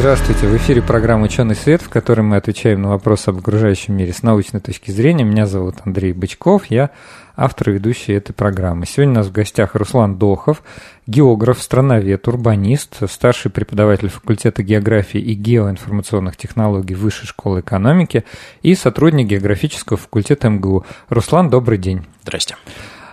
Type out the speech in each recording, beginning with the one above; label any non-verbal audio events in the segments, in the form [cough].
Здравствуйте, в эфире программа «Ученый свет», в которой мы отвечаем на вопросы об окружающем мире с научной точки зрения. Меня зовут Андрей Бычков, я автор и ведущий этой программы. Сегодня у нас в гостях Руслан Дохов, географ, страновед, урбанист, старший преподаватель факультета географии и геоинформационных технологий Высшей школы экономики и сотрудник географического факультета МГУ. Руслан, добрый день. Здрасте.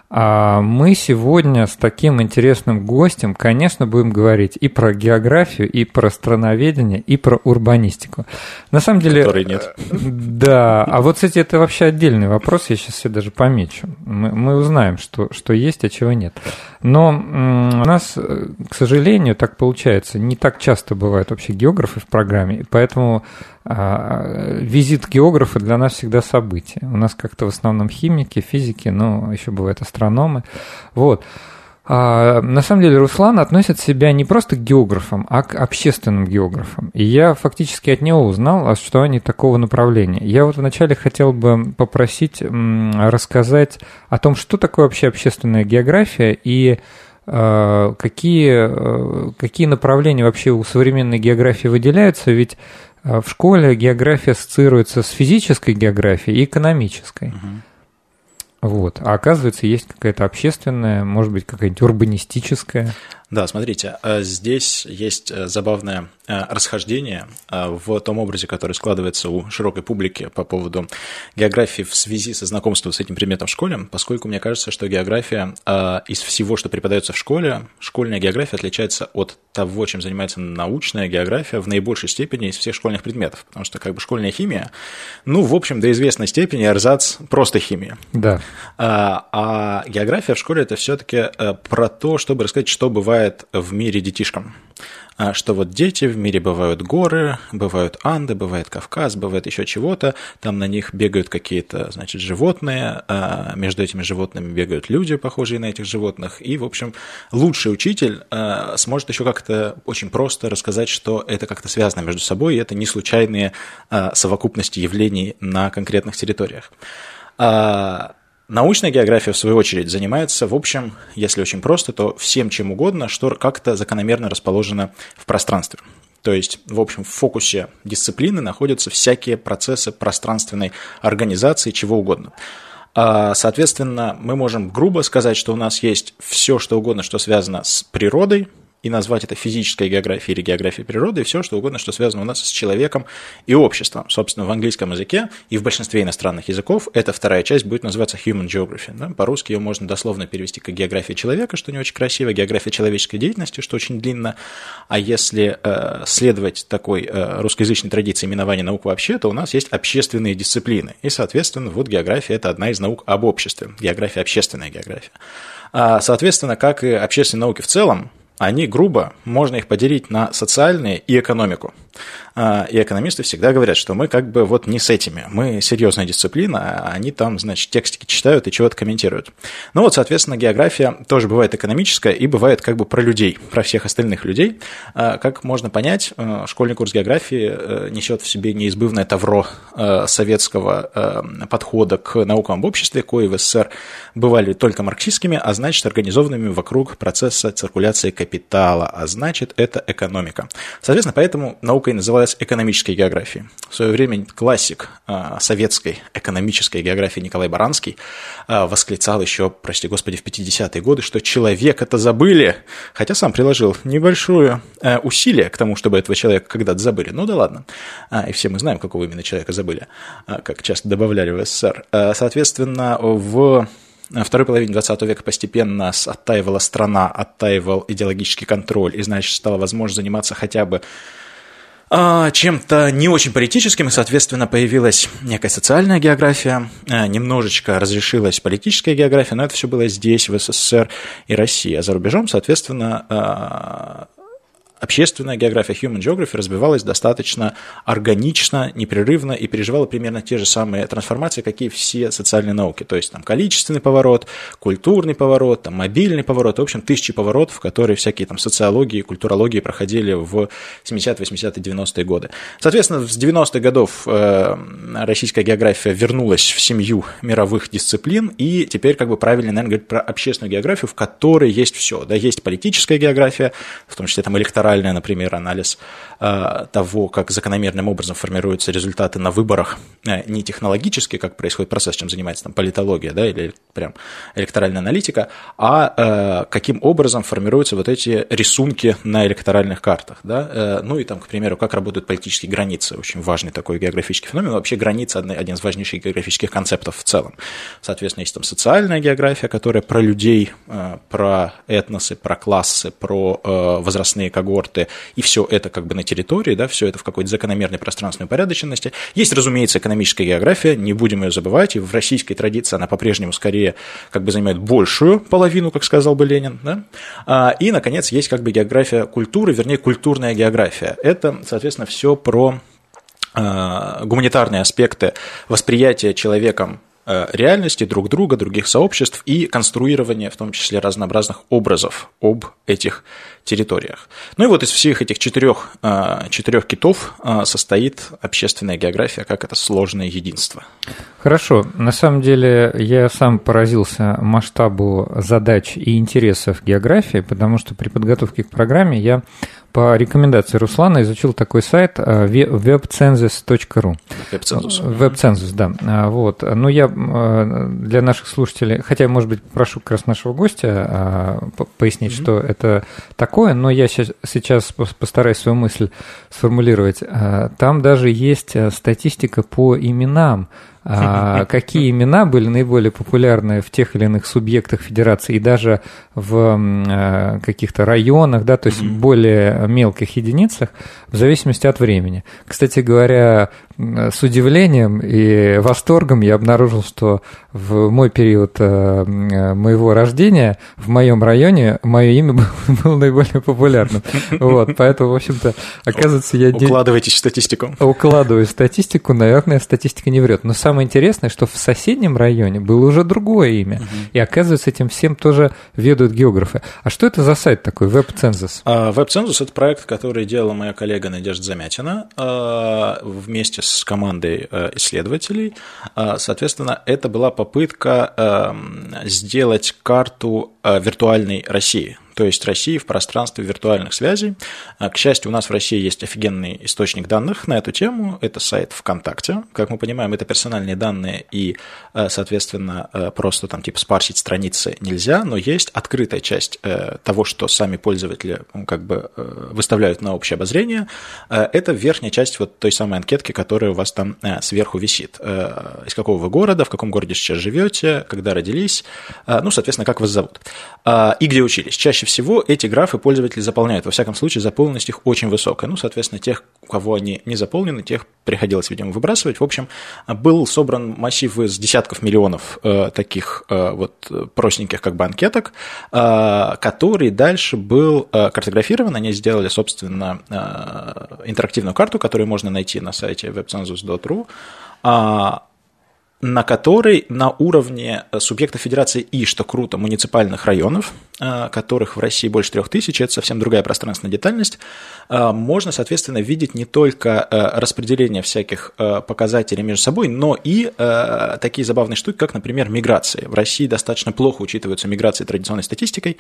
А мы сегодня с таким интересным гостем, конечно, будем говорить и про географию, и про страноведение, и про урбанистику. На самом деле... Которой нет. Да, а вот, кстати, это вообще отдельный вопрос, я сейчас все даже помечу. Мы, мы узнаем, что, что есть, а чего нет. Но у нас, к сожалению, так получается, не так часто бывают вообще географы в программе, поэтому визит географа для нас всегда событие. У нас как-то в основном химики, физики, но еще бывают астрономы. Вот. А, на самом деле Руслан относит себя не просто к географам, а к общественным географам. И я фактически от него узнал, что они такого направления. Я вот вначале хотел бы попросить рассказать о том, что такое вообще общественная география и а, какие, какие направления вообще у современной географии выделяются, ведь а в школе география ассоциируется с физической географией и экономической. Угу. Вот. А оказывается, есть какая-то общественная, может быть, какая-нибудь урбанистическая. Да, смотрите, э, здесь есть э, забавное э, расхождение в том образе, который складывается у широкой публики по поводу географии в связи со знакомством с этим предметом в школе, поскольку мне кажется, что география из всего, что преподается в школе, школьная география отличается от того, чем занимается научная география в наибольшей степени из всех школьных предметов, потому что как бы школьная химия, ну, в общем, до известной степени эрзац просто химия. Да. А, а география в школе это все-таки про то, чтобы рассказать, что бывает бывает в мире детишкам. А что вот дети, в мире бывают горы, бывают Анды, бывает Кавказ, бывает еще чего-то, там на них бегают какие-то, значит, животные, а между этими животными бегают люди, похожие на этих животных, и, в общем, лучший учитель а, сможет еще как-то очень просто рассказать, что это как-то связано между собой, и это не случайные а, совокупности явлений на конкретных территориях. Научная география, в свою очередь, занимается, в общем, если очень просто, то всем чем угодно, что как-то закономерно расположено в пространстве. То есть, в общем, в фокусе дисциплины находятся всякие процессы пространственной организации, чего угодно. А, соответственно, мы можем грубо сказать, что у нас есть все, что угодно, что связано с природой, и назвать это физической географией или географией природы, и все, что угодно, что связано у нас с человеком и обществом. Собственно, в английском языке и в большинстве иностранных языков эта вторая часть будет называться human geography. Да? По-русски ее можно дословно перевести как география человека, что не очень красиво, география человеческой деятельности, что очень длинно. А если э, следовать такой э, русскоязычной традиции именования наук вообще, то у нас есть общественные дисциплины. И, соответственно, вот география – это одна из наук об обществе. География – общественная география. А, соответственно, как и общественные науки в целом, они грубо, можно их поделить на социальные и экономику. А, и экономисты всегда говорят, что мы как бы вот не с этими, мы серьезная дисциплина, а они там, значит, текстики читают и чего-то комментируют. Ну вот, соответственно, география тоже бывает экономическая и бывает как бы про людей, про всех остальных людей. А, как можно понять, э, школьный курс географии э, несет в себе неизбывное тавро э, советского подхода к наукам об обществе, кои в СССР бывали только марксистскими, а значит, организованными вокруг процесса циркуляции капитала, а значит, это экономика. Соответственно, поэтому наука и называлась экономической географией. В свое время классик а, советской экономической географии Николай Баранский а, восклицал еще, прости господи, в 50-е годы, что человек это забыли, хотя сам приложил небольшое а, усилие к тому, чтобы этого человека когда-то забыли. Ну да ладно. И все мы знаем, какого именно человека забыли, как часто добавляли в СССР. Соответственно, в второй половине 20 века постепенно оттаивала страна, оттаивал идеологический контроль, и, значит, стало возможно заниматься хотя бы чем-то не очень политическим, и, соответственно, появилась некая социальная география, а, немножечко разрешилась политическая география, но это все было здесь, в СССР и России. А за рубежом, соответственно, а, общественная география, human geography, развивалась достаточно органично, непрерывно и переживала примерно те же самые трансформации, какие все социальные науки. То есть там количественный поворот, культурный поворот, там, мобильный поворот, в общем, тысячи поворотов, которые всякие там социологии, культурологии проходили в 70-е, 80-е, 90-е годы. Соответственно, с 90-х годов э, российская география вернулась в семью мировых дисциплин, и теперь как бы правильно, наверное, говорить про общественную географию, в которой есть все. Да, есть политическая география, в том числе там электоральная электоральный, например, анализ э, того, как закономерным образом формируются результаты на выборах, э, не технологически, как происходит процесс, чем занимается там политология, да, или прям электоральная аналитика, а э, каким образом формируются вот эти рисунки на электоральных картах, да, ну и там, к примеру, как работают политические границы, очень важный такой географический феномен, вообще граница один из важнейших географических концептов в целом. Соответственно, есть там социальная география, которая про людей, про этносы, про классы, про возрастные когорты, когорты, и все это как бы на территории, да, все это в какой-то закономерной пространственной упорядоченности. Есть, разумеется, экономическая география, не будем ее забывать, и в российской традиции она по-прежнему скорее как бы занимает большую половину, как сказал бы Ленин, да. А, и, наконец, есть как бы география культуры, вернее, культурная география. Это, соответственно, все про а, гуманитарные аспекты восприятия человеком Э, реальности друг друга, других сообществ и конструирование, в том числе, разнообразных образов об этих территориях. Ну и вот из всех этих четырех, э, четырех китов э, состоит общественная география, как это сложное единство. Хорошо. На самом деле я сам поразился масштабу задач и интересов географии, потому что при подготовке к программе я по рекомендации Руслана изучил такой сайт webcensus.ru. Webcensus. Webcensus, да. Вот. Но ну, я для наших слушателей, хотя, может быть, прошу как раз нашего гостя пояснить, mm-hmm. что это такое, но я сейчас, постараюсь свою мысль сформулировать. Там даже есть статистика по именам а, [laughs] какие имена были наиболее популярны в тех или иных субъектах федерации и даже в а, каких-то районах, да, то есть более мелких единицах, в зависимости от времени. Кстати говоря, с удивлением и восторгом я обнаружил, что в мой период э, моего рождения в моем районе мое имя [laughs] было, было наиболее популярным. Вот, поэтому, в общем-то, оказывается, я... Укладываете статистику. Укладываю статистику, наверное, статистика не врет. Но самое интересное, что в соседнем районе было уже другое имя. Угу. И оказывается, этим всем тоже ведут географы. А что это за сайт такой, WebCensus? А, WebCensus – это проект, который делала моя коллега Надежда Замятина а, вместе с командой э, исследователей. А, соответственно, это была попытка эм, сделать карту виртуальной России то есть России в пространстве виртуальных связей. А, к счастью, у нас в России есть офигенный источник данных на эту тему. Это сайт ВКонтакте. Как мы понимаем, это персональные данные, и, э, соответственно, э, просто там типа спарсить страницы нельзя, но есть открытая часть э, того, что сами пользователи как бы выставляют на общее обозрение. Это верхняя часть вот той самой анкетки, которая у вас там сверху висит. Из какого вы города, в каком городе сейчас живете, когда родились, ну, соответственно, как вас зовут. И где учились. Чаще всего эти графы пользователи заполняют. Во всяком случае, заполненность их очень высокая. Ну, соответственно, тех, у кого они не заполнены, тех приходилось, видимо, выбрасывать. В общем, был собран массив из десятков миллионов э, таких э, вот простеньких как бы анкеток, э, который дальше был э, картографирован. Они сделали, собственно, э, интерактивную карту, которую можно найти на сайте webcensus.ru на которой на уровне э, субъекта федерации и, что круто, муниципальных районов, э, которых в России больше трех тысяч, это совсем другая пространственная детальность, э, можно, соответственно, видеть не только распределение всяких показателей между собой, но и такие забавные штуки, как, например, миграции. В России достаточно плохо учитываются миграции традиционной статистикой.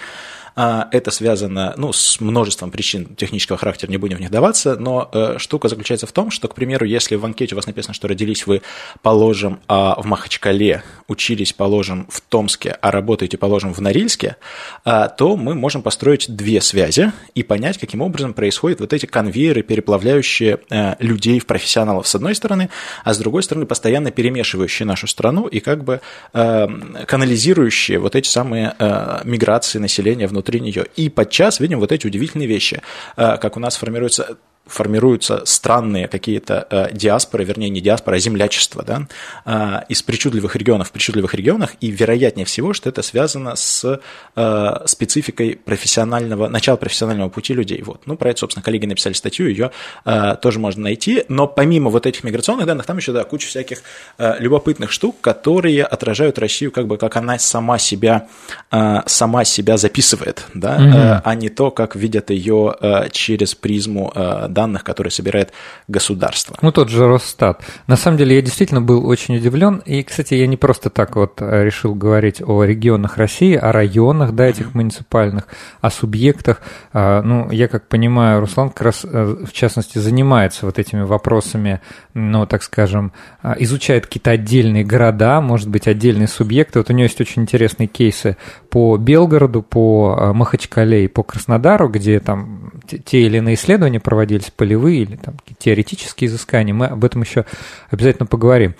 Это связано ну, с множеством причин технического характера, не будем в них даваться, но штука заключается в том, что, к примеру, если в анкете у вас написано, что родились вы, положим, в Махачкале, учились, положим, в Томске, а работаете, положим, в Норильске, а, то мы можем построить две связи и понять, каким образом происходят вот эти конвейеры, переплавляющие э, людей в профессионалов с одной стороны, а с другой стороны постоянно перемешивающие нашу страну и как бы э, канализирующие вот эти самые э, миграции населения внутри нее. И подчас видим вот эти удивительные вещи, как у нас формируется формируются странные какие-то э, диаспоры, вернее, не диаспоры, а землячество, да, э, из причудливых регионов в причудливых регионах, и вероятнее всего, что это связано с э, спецификой профессионального, начала профессионального пути людей. Вот. Ну, про это, собственно, коллеги написали статью, ее э, тоже можно найти, но помимо вот этих миграционных данных, там еще, да, куча всяких э, любопытных штук, которые отражают Россию как бы, как она сама себя, э, сама себя записывает, да, угу. э, а не то, как видят ее э, через призму э, данных, которые собирает государство. Ну, тот же Росстат. На самом деле, я действительно был очень удивлен. И, кстати, я не просто так вот э, решил говорить о регионах России, о районах, да, этих муниципальных, о субъектах. А, ну, я как понимаю, Руслан как раз, э, в частности, занимается вот этими вопросами, ну, так скажем, а, изучает какие-то отдельные города, может быть, отдельные субъекты. Вот у него есть очень интересные кейсы по Белгороду, по а, Махачкале и по Краснодару, где там те или иные исследования проводились, полевые или там теоретические изыскания, мы об этом еще обязательно поговорим.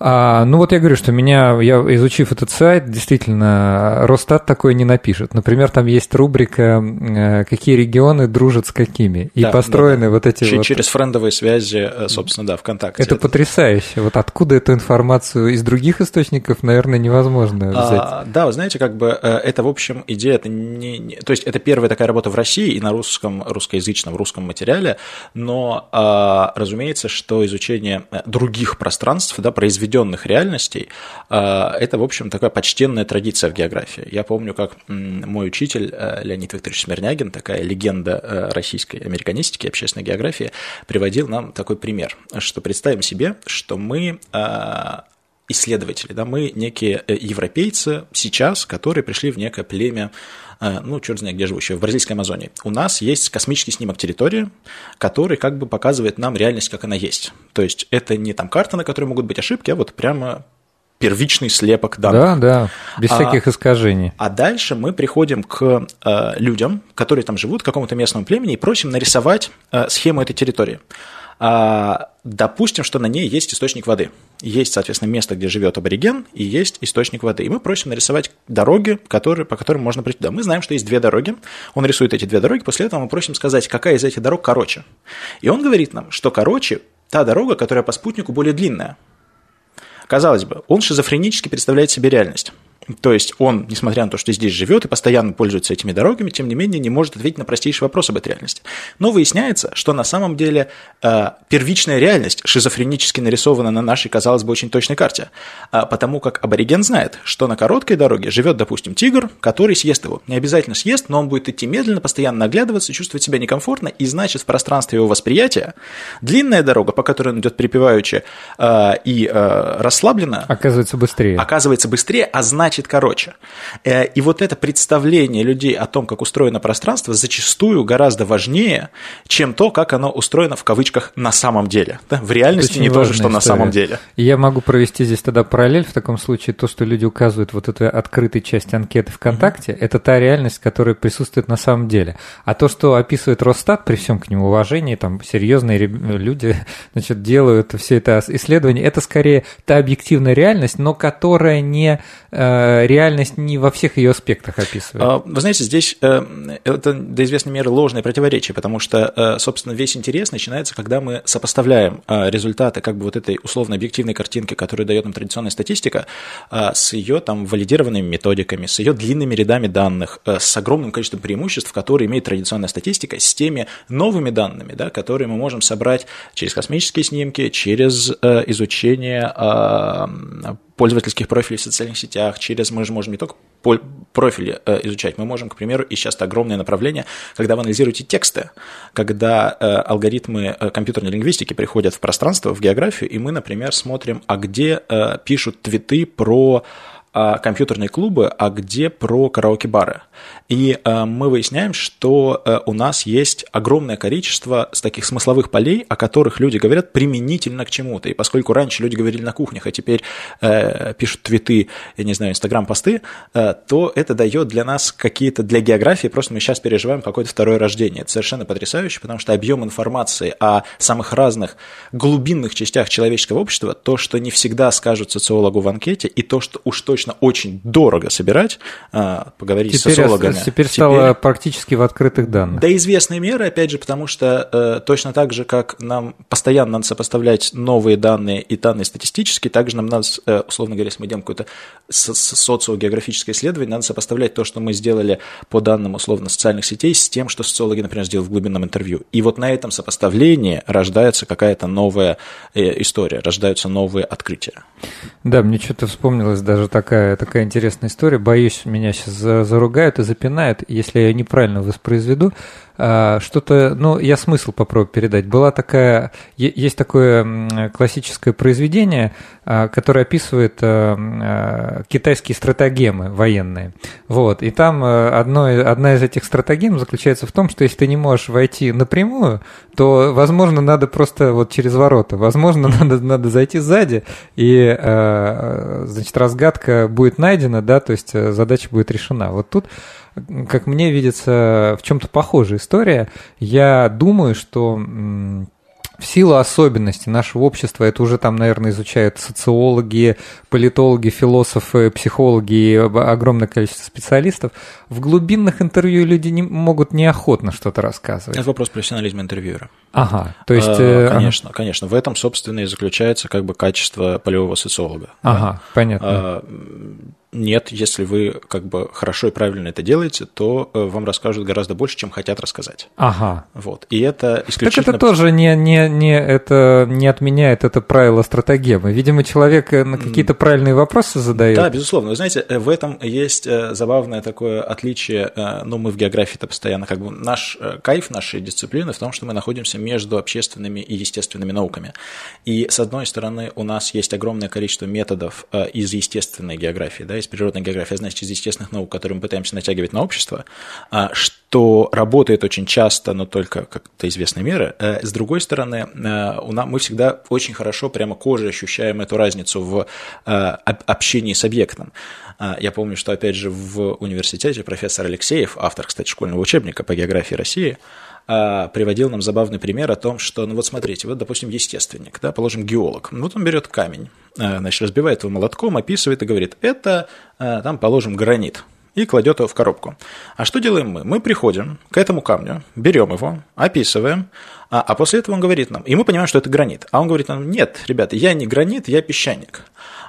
А, ну вот я говорю, что меня, я изучив этот сайт, действительно, Росстат такое не напишет. Например, там есть рубрика э, «Какие регионы дружат с какими?» И да, построены да. вот эти Ч- вот... Через френдовые связи, э, собственно, да, ВКонтакте. Это, это потрясающе. Вот откуда эту информацию из других источников, наверное, невозможно а, взять. А, да, вы знаете, как бы э, это, в общем, идея, это не, не... То есть это первая такая работа в России и на русском, русскоязычном, русском материале, но, а, разумеется, что изучение других пространств, да, произведение произведенных реальностей, а, это, в общем, такая почтенная традиция в географии. Я помню, как мой учитель э, Леонид Викторович Смирнягин, такая легенда э, российской американистики общественной географии, приводил нам такой пример, что представим себе, что мы а, исследователи, да, мы некие э, европейцы сейчас, которые пришли в некое племя ну, черт знает, где живущие, в бразильской Амазонии. У нас есть космический снимок территории, который как бы показывает нам реальность, как она есть. То есть это не там карта, на которой могут быть ошибки, а вот прямо первичный слепок данных. Да, да, без а, всяких искажений. А дальше мы приходим к э, людям, которые там живут, к какому-то местному племени, и просим нарисовать э, схему этой территории. А, допустим, что на ней есть источник воды. Есть, соответственно, место, где живет абориген, и есть источник воды. И мы просим нарисовать дороги, которые, по которым можно прийти туда. Мы знаем, что есть две дороги. Он рисует эти две дороги, после этого мы просим сказать, какая из этих дорог короче. И он говорит нам, что короче та дорога, которая по спутнику более длинная. Казалось бы, он шизофренически представляет себе реальность. То есть он, несмотря на то, что здесь живет и постоянно пользуется этими дорогами, тем не менее не может ответить на простейший вопрос об этой реальности. Но выясняется, что на самом деле э, первичная реальность шизофренически нарисована на нашей, казалось бы, очень точной карте. А потому как абориген знает, что на короткой дороге живет, допустим, тигр, который съест его. Не обязательно съест, но он будет идти медленно, постоянно наглядываться, чувствовать себя некомфортно, и значит в пространстве его восприятия длинная дорога, по которой он идет припеваючи э, и э, расслабленно, оказывается быстрее. Оказывается быстрее, а значит значит короче. Э, и вот это представление людей о том, как устроено пространство, зачастую гораздо важнее, чем то, как оно устроено в кавычках на самом деле. Да? В реальности не то же, что история. на самом деле. Я могу провести здесь тогда параллель в таком случае. То, что люди указывают вот этой открытой части анкеты ВКонтакте, mm-hmm. это та реальность, которая присутствует на самом деле. А то, что описывает Росстат, при всем к нему уважении, там серьезные люди [laughs] значит, делают все это исследование, это скорее та объективная реальность, но которая не Э, реальность не во всех ее аспектах описывает. А, вы знаете, здесь э, это до известной меры ложное противоречие, потому что, э, собственно, весь интерес начинается, когда мы сопоставляем результаты как бы вот этой условно-объективной картинки, которую дает нам традиционная статистика, с ее там валидированными методиками, с ее длинными рядами данных, с огромным количеством преимуществ, которые имеет традиционная статистика, с теми новыми данными, да, которые мы можем собрать через космические снимки, через изучение пользовательских профилей в социальных сетях, через мы же можем не только профили э, изучать, мы можем, к примеру, и сейчас огромное направление, когда вы анализируете тексты, когда э, алгоритмы э, компьютерной лингвистики приходят в пространство, в географию, и мы, например, смотрим, а где пишут твиты про а, компьютерные клубы, а где про караоке-бары. И э, мы выясняем, что э, у нас есть огромное количество таких смысловых полей, о которых люди говорят применительно к чему-то. И поскольку раньше люди говорили на кухнях, а теперь э, пишут твиты, я не знаю, инстаграм-посты, э, то это дает для нас какие-то, для географии, просто мы сейчас переживаем какое-то второе рождение. Это совершенно потрясающе, потому что объем информации о самых разных глубинных частях человеческого общества, то, что не всегда скажут социологу в анкете, и то, что уж точно точно очень дорого собирать, а, поговорить теперь, с социологами. Теперь стало теперь, практически в открытых данных. До известной меры, опять же, потому что э, точно так же, как нам постоянно надо сопоставлять новые данные и данные статистические, также нам надо, э, условно говоря, если мы делаем какое-то социогеографическое исследование, надо сопоставлять то, что мы сделали по данным, условно, социальных сетей, с тем, что социологи, например, сделали в глубинном интервью. И вот на этом сопоставлении рождается какая-то новая э, история, рождаются новые открытия. Да, мне что-то вспомнилась даже такая, такая интересная история. Боюсь, меня сейчас заругают и запинают, если я неправильно воспроизведу. А, что-то, ну, я смысл попробую передать. Была такая, есть такое классическое произведение, а, которое описывает а, китайские стратагемы военные. Вот, и там одно, одна из этих стратагем заключается в том, что если ты не можешь войти напрямую, то, возможно, надо просто вот через ворота, возможно, [laughs] надо, надо зайти сзади, и, значит, разгадка будет найдена, да, то есть э, задача будет решена. Вот тут как мне видится, в чем-то похожая история. Я думаю, что в силу особенностей нашего общества, это уже там, наверное, изучают социологи, политологи, философы, психологи и огромное количество специалистов, в глубинных интервью люди не, могут неохотно что-то рассказывать. Это вопрос профессионализма интервьюера. Ага, то есть... А, конечно, ага. конечно. В этом, собственно, и заключается как бы качество полевого социолога. Ага, да. понятно. Нет, если вы как бы хорошо и правильно это делаете, то э, вам расскажут гораздо больше, чем хотят рассказать. Ага. Вот. И это исключительно... Так это тоже не, не, не, это не отменяет это правило стратегемы. Видимо, человек э, на какие-то правильные вопросы задает. Да, безусловно. Вы знаете, э, в этом есть забавное такое отличие. Ну, мы в географии-то постоянно как бы... Наш кайф нашей дисциплины в том, что мы находимся между общественными и естественными науками. И, с одной стороны, у нас есть огромное количество методов из естественной географии, да, из природной географии, а значит, из естественных наук, которые мы пытаемся натягивать на общество, а, что работает очень часто, но только как-то известной меры. Э, с другой стороны, э, мы всегда очень хорошо прямо кожей ощущаем эту разницу в э, общении с объектом. А, я помню, что, опять же, в университете профессор Алексеев, автор, кстати, школьного учебника по географии России, приводил нам забавный пример о том, что, ну вот смотрите, вот, допустим, естественник, да, положим, геолог. Вот он берет камень, Э, значит, разбивает его молотком, описывает и говорит, это, э, там, положим, гранит, и кладет его в коробку. А что делаем мы? Мы приходим к этому камню, берем его, описываем, а, а после этого он говорит нам, и мы понимаем, что это гранит. А он говорит нам, нет, ребята, я не гранит, я песчаник.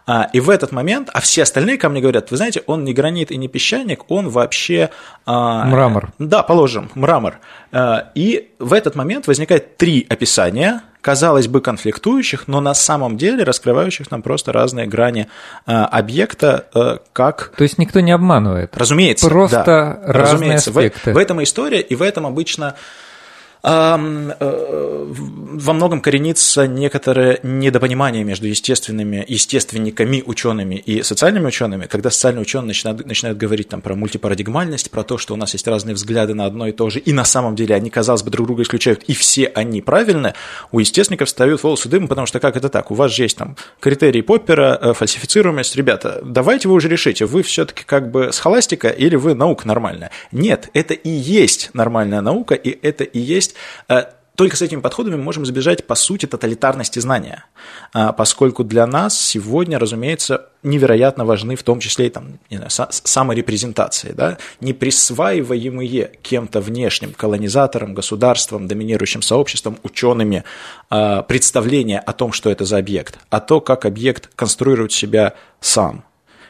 А, и в этот момент, а все остальные камни говорят, вы знаете, он не гранит и не песчаник, он вообще... А, мрамор. Да, положим, мрамор. А, и в этот момент возникает три описания казалось бы, конфликтующих, но на самом деле раскрывающих нам просто разные грани э, объекта, э, как... То есть никто не обманывает? Разумеется, Просто да. разные Разумеется. аспекты. В, в этом история, и в этом обычно во многом коренится некоторое недопонимание между естественными, естественниками, учеными и социальными учеными, когда социальные ученые начинают, начинают говорить там, про мультипарадигмальность, про то, что у нас есть разные взгляды на одно и то же, и на самом деле они, казалось бы, друг друга исключают, и все они правильны, у естественников встают волосы дымом, потому что как это так? У вас же есть там критерии Поппера, э, фальсифицируемость. Ребята, давайте вы уже решите, вы все-таки как бы схоластика или вы наука нормальная? Нет, это и есть нормальная наука, и это и есть есть э, только с этими подходами мы можем избежать, по сути, тоталитарности знания, э, поскольку для нас сегодня, разумеется, невероятно важны в том числе и там, не знаю, саморепрезентации, да, не присваиваемые кем-то внешним, колонизатором, государством, доминирующим сообществом, учеными, э, представления о том, что это за объект, а то, как объект конструирует себя сам –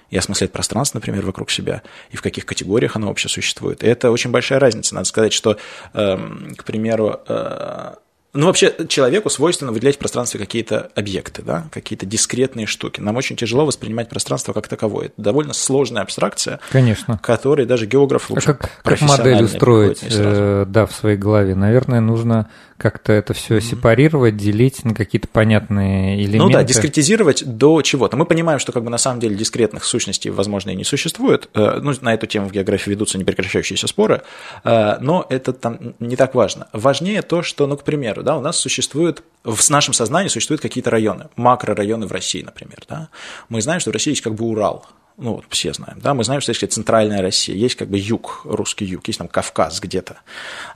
и осмыслять пространство, например, вокруг себя, и в каких категориях оно вообще существует. И это очень большая разница. Надо сказать, что, эм, к примеру, э, ну, вообще, человеку свойственно выделять в пространстве какие-то объекты, да, какие-то дискретные штуки. Нам очень тяжело воспринимать пространство как таковое. Это довольно сложная абстракция, Конечно. которой даже географ лучше а как, как модель устроить, э, да, в своей голове? Наверное, нужно как-то это все mm-hmm. сепарировать, делить на какие-то понятные элементы. Ну да, дискретизировать до чего-то. Мы понимаем, что как бы на самом деле дискретных сущностей, возможно, и не существует. Э, ну, на эту тему в географии ведутся непрекращающиеся споры, э, но это там не так важно. Важнее то, что, ну, к примеру, да, у нас существует в нашем сознании существуют какие-то районы, макрорайоны в России, например. Да? Мы знаем, что в России есть как бы Урал, ну, вот все знаем, да, мы знаем, что есть центральная Россия, есть как бы юг, русский юг, есть там Кавказ где-то.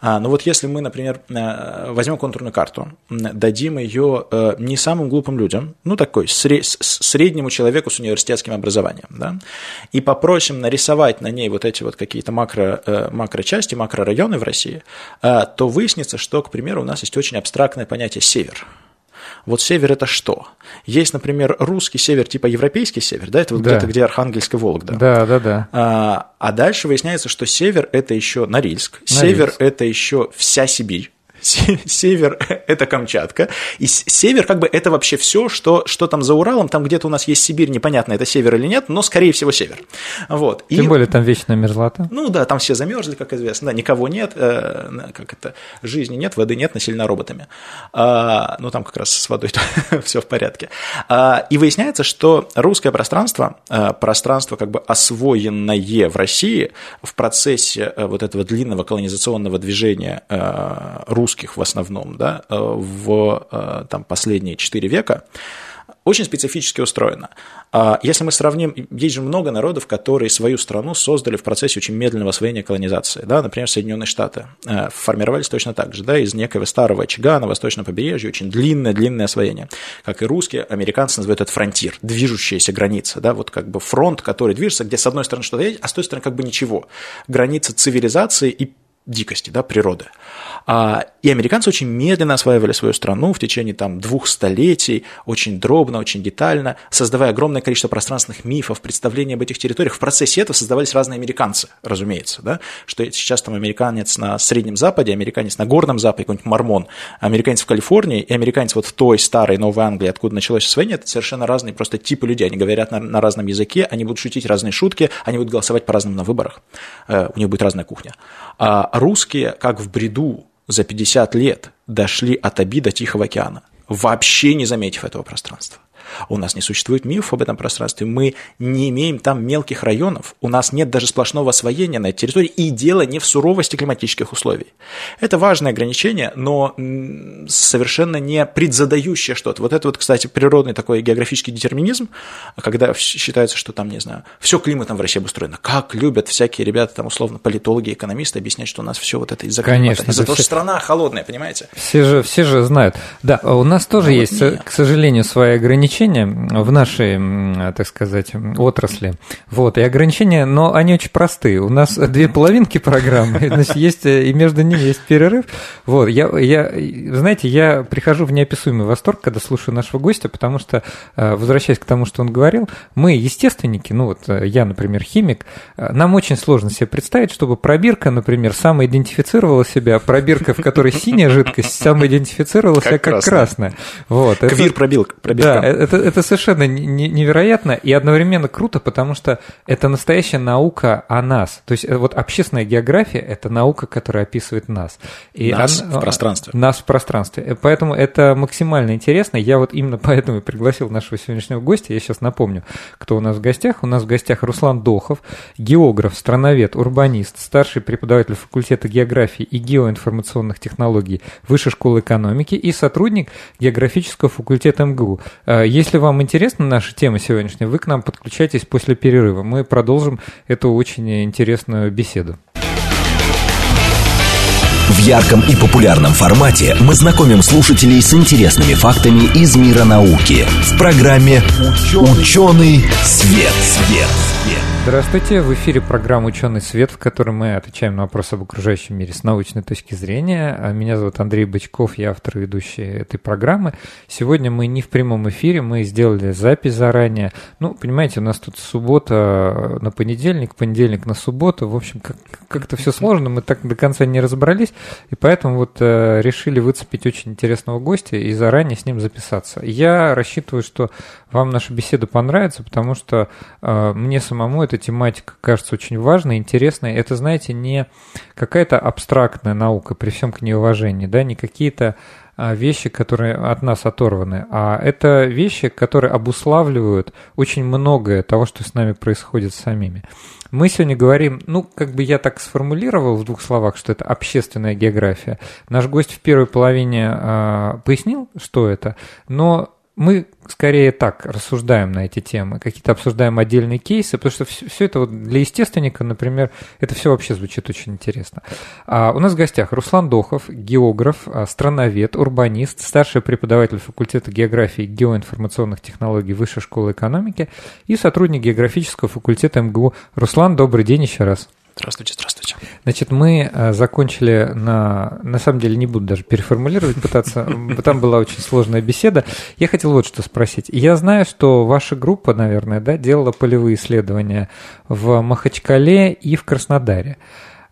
А, но вот если мы, например, э, возьмем контурную карту, дадим ее э, не самым глупым людям, ну, такой среднему человеку с университетским образованием, да, и попросим нарисовать на ней вот эти вот какие-то макро, э, макрочасти, макрорайоны в России, то выяснится, что, к примеру, у нас есть очень абстрактное понятие «север». Вот север это что? Есть, например, русский север, типа европейский север, да, это вот да. где-то, где Архангельск и Вологда. Да, да, да. А, а дальше выясняется, что север это еще Норильск, Норильск. север это еще вся Сибирь [laughs] север – это Камчатка, и север как бы это вообще все, что, что там за Уралом, там где-то у нас есть Сибирь, непонятно, это север или нет, но, скорее всего, север. Вот. Тем и, более там вечная мерзлота. Ну да, там все замерзли, как известно, да, никого нет, э, как это, жизни нет, воды нет, населена роботами. А, ну там как раз с водой [laughs] все в порядке. А, и выясняется, что русское пространство, а, пространство как бы освоенное в России в процессе а, вот этого длинного колонизационного движения а, русского русских в основном, да, э, в э, там, последние 4 века, очень специфически устроена. А если мы сравним, есть же много народов, которые свою страну создали в процессе очень медленного освоения колонизации. Да? Например, Соединенные Штаты э, формировались точно так же, да, из некого старого очага на восточном побережье, очень длинное-длинное освоение. Как и русские, американцы называют это фронтир, движущаяся граница, да, вот как бы фронт, который движется, где с одной стороны что-то есть, а с той стороны как бы ничего. Граница цивилизации и дикости, да, природы. А, и американцы очень медленно осваивали свою страну в течение там, двух столетий, очень дробно, очень детально, создавая огромное количество пространственных мифов, представлений об этих территориях. В процессе этого создавались разные американцы, разумеется, да, что сейчас там американец на Среднем Западе, американец на Горном Западе, какой-нибудь мормон, американец в Калифорнии и американец вот в той старой Новой Англии, откуда началось освоение, это совершенно разные просто типы людей. Они говорят на, на разном языке, они будут шутить разные шутки, они будут голосовать по-разному на выборах, э, у них будет разная кухня. Русские, как в бреду, за 50 лет дошли от Аби до Тихого океана, вообще не заметив этого пространства. У нас не существует мифов об этом пространстве, мы не имеем там мелких районов, у нас нет даже сплошного освоения на этой территории, и дело не в суровости климатических условий. Это важное ограничение, но совершенно не предзадающее что-то. Вот это вот, кстати, природный такой географический детерминизм, когда считается, что там, не знаю, все климатом в России обустроено. Как любят всякие ребята, там, условно, политологи, экономисты объяснять, что у нас все вот это из-за Конечно, из-за того, что страна холодная, понимаете? Все же, все же знают. Да, у нас тоже ну, есть, вот к сожалению, свои ограничения ограничения в нашей, так сказать, отрасли. Вот, и ограничения, но они очень простые. У нас [laughs] две половинки программы, [laughs] значит, есть, и между ними есть перерыв. Вот, я, я, знаете, я прихожу в неописуемый восторг, когда слушаю нашего гостя, потому что, э, возвращаясь к тому, что он говорил, мы, естественники, ну вот э, я, например, химик, э, нам очень сложно себе представить, чтобы пробирка, например, самоидентифицировала себя, пробирка, в которой синяя жидкость, самоидентифицировала себя как красная. Вот, Квир-пробилка. Да, это, это совершенно невероятно и одновременно круто, потому что это настоящая наука о нас. То есть э, вот общественная география – это наука, которая описывает нас. И нас она, в пространстве. Нас в пространстве. Э, поэтому это максимально интересно. Я вот именно [laughs] поэтому и пригласил нашего сегодняшнего гостя. Я сейчас напомню, кто у нас в гостях. У нас в гостях Руслан Дохов, географ, страновед, урбанист, старший преподаватель факультета географии и геоинформационных технологий Высшей школы экономики и сотрудник географического факультета МГУ. Если вам интересна наша тема сегодняшняя, вы к нам подключайтесь после перерыва. Мы продолжим эту очень интересную беседу. В ярком и популярном формате мы знакомим слушателей с интересными фактами из мира науки в программе «Ученый, свет». свет. Здравствуйте, в эфире программа «Ученый свет», в которой мы отвечаем на вопросы об окружающем мире с научной точки зрения. А меня зовут Андрей Бычков, я автор и ведущий этой программы. Сегодня мы не в прямом эфире, мы сделали запись заранее. Ну, понимаете, у нас тут суббота на понедельник, понедельник на субботу. В общем, как- как-то все сложно, мы так до конца не разобрались, и поэтому вот э, решили выцепить очень интересного гостя и заранее с ним записаться. Я рассчитываю, что вам наша беседа понравится, потому что э, мне самому это эта тематика кажется очень важной, интересной. Это, знаете, не какая-то абстрактная наука, при всем к ней уважении, да, не какие-то а, вещи, которые от нас оторваны, а это вещи, которые обуславливают очень многое того, что с нами происходит самими. Мы сегодня говорим, ну, как бы я так сформулировал в двух словах, что это общественная география. Наш гость в первой половине э, пояснил, что это, но мы скорее так рассуждаем на эти темы, какие-то обсуждаем отдельные кейсы, потому что все, все это вот для естественника, например, это все вообще звучит очень интересно. А у нас в гостях Руслан Дохов, географ, а, страновед, урбанист, старший преподаватель факультета географии и геоинформационных технологий Высшей школы экономики и сотрудник географического факультета МГУ. Руслан, добрый день еще раз. Здравствуйте, здравствуйте. Значит, мы э, закончили на... На самом деле не буду даже переформулировать, пытаться... Там была очень сложная беседа. Я хотел вот что спросить. Я знаю, что ваша группа, наверное, да, делала полевые исследования в Махачкале и в Краснодаре.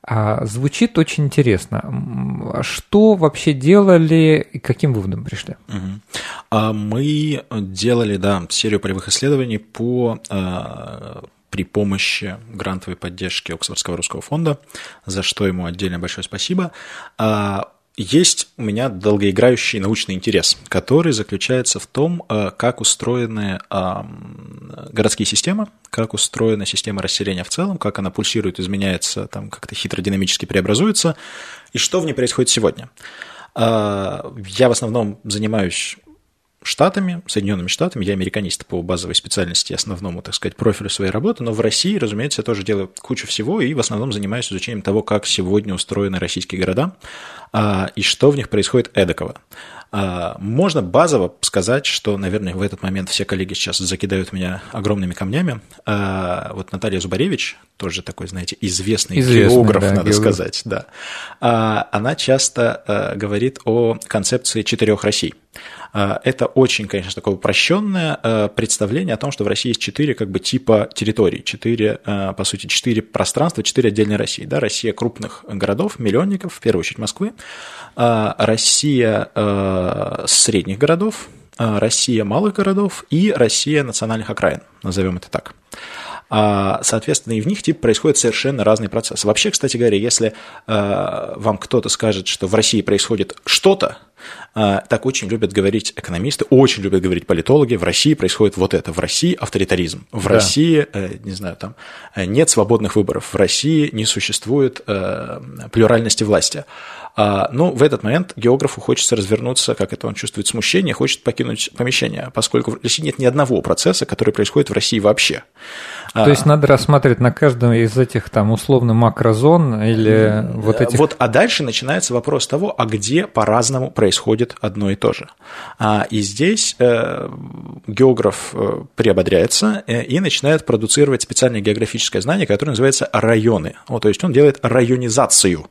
А, звучит очень интересно. Что вообще делали и каким выводом пришли? Угу. Мы делали, да, серию полевых исследований по э, при помощи грантовой поддержки Оксфордского русского фонда, за что ему отдельно большое спасибо. А, есть у меня долгоиграющий научный интерес, который заключается в том, а, как устроены а, городские системы, как устроена система расселения в целом, как она пульсирует, изменяется, там как-то хитро динамически преобразуется, и что в ней происходит сегодня. Я в основном занимаюсь Штатами, Соединенными Штатами. Я американист по базовой специальности, основному, так сказать, профилю своей работы, но в России, разумеется, я тоже делаю кучу всего и в основном занимаюсь изучением того, как сегодня устроены российские города а, и что в них происходит эдакого. А, можно базово сказать, что, наверное, в этот момент все коллеги сейчас закидают меня огромными камнями. А, вот Наталья Зубаревич, тоже такой, знаете, известный, известный географ, да, надо географ. сказать, да. Она часто говорит о концепции четырех Россий. А, это очень, конечно, такое упрощенное а, представление о том, что в России есть четыре как бы типа территорий, четыре, а, по сути, четыре пространства, четыре отдельные России. Да? Россия крупных городов, миллионников, в первую очередь Москвы, Россия средних городов, Россия малых городов и Россия национальных окраин, назовем это так. Соответственно, и в них типа происходят совершенно разные процессы. Вообще, кстати говоря, если вам кто-то скажет, что в России происходит что-то, так очень любят говорить экономисты, очень любят говорить политологи. В России происходит вот это. В России авторитаризм. В да. России, э, не знаю, там э, нет свободных выборов. В России не существует э, плюральности власти. А, ну, в этот момент географу хочется развернуться, как это он чувствует смущение, хочет покинуть помещение, поскольку в России нет ни одного процесса, который происходит в России вообще. То есть надо рассматривать на каждом из этих там условно макрозон или вот этих... Вот, а дальше начинается вопрос того, а где по-разному происходит одно и то же. А, и здесь э, географ э, приободряется э, и начинает продуцировать специальное географическое знание, которое называется районы. Вот, то есть он делает районизацию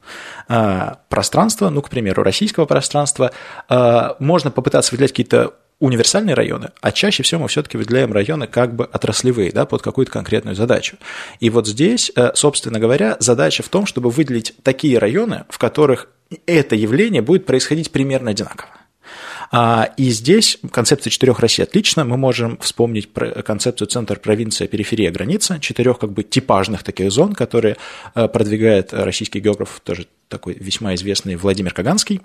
э, пространства, ну, к примеру, российского пространства. Э, можно попытаться выделять какие-то универсальные районы, а чаще всего мы все-таки выделяем районы как бы отраслевые, да, под какую-то конкретную задачу. И вот здесь, э, собственно говоря, задача в том, чтобы выделить такие районы, в которых это явление будет происходить примерно одинаково. А, и здесь концепция четырех Россий отлично. Мы можем вспомнить концепцию центр, провинция, периферия, граница, четырех как бы типажных таких зон, которые э, продвигает российский географ, тоже такой весьма известный Владимир Каганский.